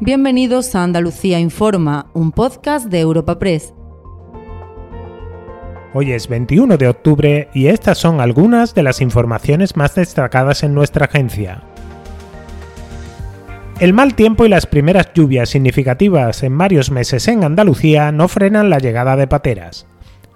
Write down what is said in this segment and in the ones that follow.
Bienvenidos a Andalucía Informa, un podcast de Europa Press. Hoy es 21 de octubre y estas son algunas de las informaciones más destacadas en nuestra agencia. El mal tiempo y las primeras lluvias significativas en varios meses en Andalucía no frenan la llegada de pateras.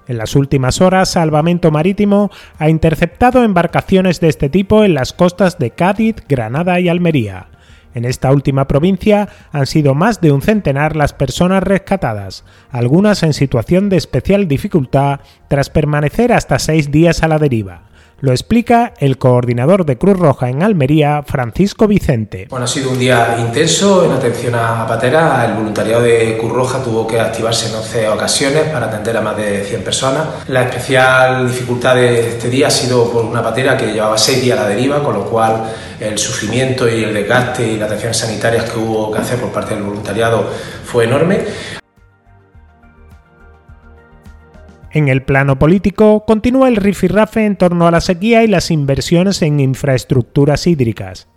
En las últimas horas, Salvamento Marítimo ha interceptado embarcaciones de este tipo en las costas de Cádiz, Granada y Almería. En esta última provincia han sido más de un centenar las personas rescatadas, algunas en situación de especial dificultad tras permanecer hasta seis días a la deriva. Lo explica el coordinador de Cruz Roja en Almería, Francisco Vicente. Bueno, ha sido un día intenso en atención a patera. El voluntariado de Cruz Roja tuvo que activarse en 11 ocasiones para atender a más de 100 personas. La especial dificultad de este día ha sido por una patera que llevaba 6 días a la deriva, con lo cual el sufrimiento y el desgaste y las atenciones sanitarias que hubo que hacer por parte del voluntariado fue enorme. En el plano político, continúa el rifirrafe en torno a la sequía y las inversiones en infraestructuras hídricas.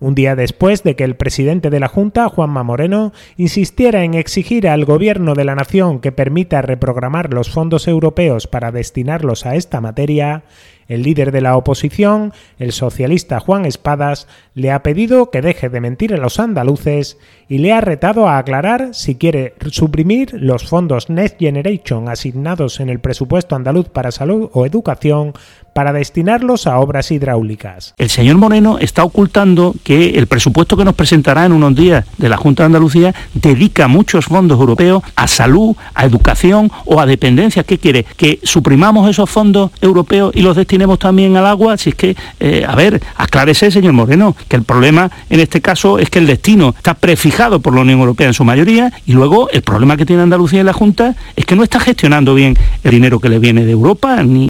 Un día después de que el presidente de la Junta, Juanma Moreno, insistiera en exigir al gobierno de la nación que permita reprogramar los fondos europeos para destinarlos a esta materia, el líder de la oposición, el socialista Juan Espadas, le ha pedido que deje de mentir a los andaluces y le ha retado a aclarar si quiere suprimir los fondos Next Generation asignados en el presupuesto andaluz para salud o educación para destinarlos a obras hidráulicas. El señor Moreno está ocultando que el presupuesto que nos presentará en unos días de la Junta de Andalucía dedica muchos fondos europeos a salud, a educación o a dependencia. ¿Qué quiere? ¿Que suprimamos esos fondos europeos y los destinemos también al agua? Si es que, eh, a ver, aclárese, señor Moreno, que el problema en este caso es que el destino está prefijado por la Unión Europea en su mayoría y luego el problema que tiene Andalucía y la Junta es que no está gestionando bien el dinero que le viene de Europa ni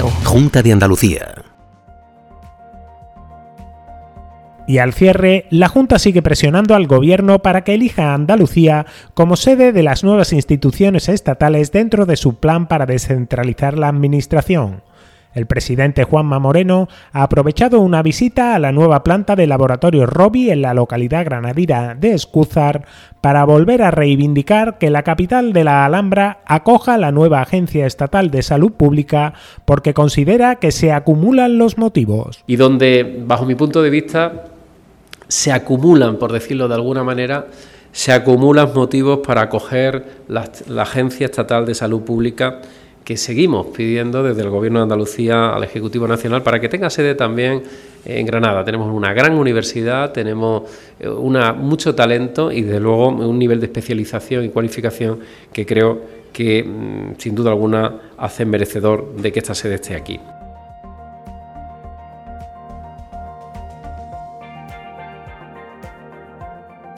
Junta de Andalucía. Y al cierre, la Junta sigue presionando al Gobierno para que elija a Andalucía como sede de las nuevas instituciones estatales dentro de su plan para descentralizar la Administración. El presidente Juanma Moreno ha aprovechado una visita a la nueva planta de laboratorio Robi en la localidad granadina de Escúzar para volver a reivindicar que la capital de la Alhambra acoja la nueva Agencia Estatal de Salud Pública porque considera que se acumulan los motivos. Y donde, bajo mi punto de vista, se acumulan, por decirlo de alguna manera, se acumulan motivos para acoger la, la Agencia Estatal de Salud Pública que seguimos pidiendo desde el Gobierno de Andalucía al Ejecutivo Nacional para que tenga sede también en Granada. Tenemos una gran universidad, tenemos eh, una, mucho talento y desde luego un nivel de especialización y cualificación que creo que mm, sin duda alguna hace merecedor de que esta sede esté aquí.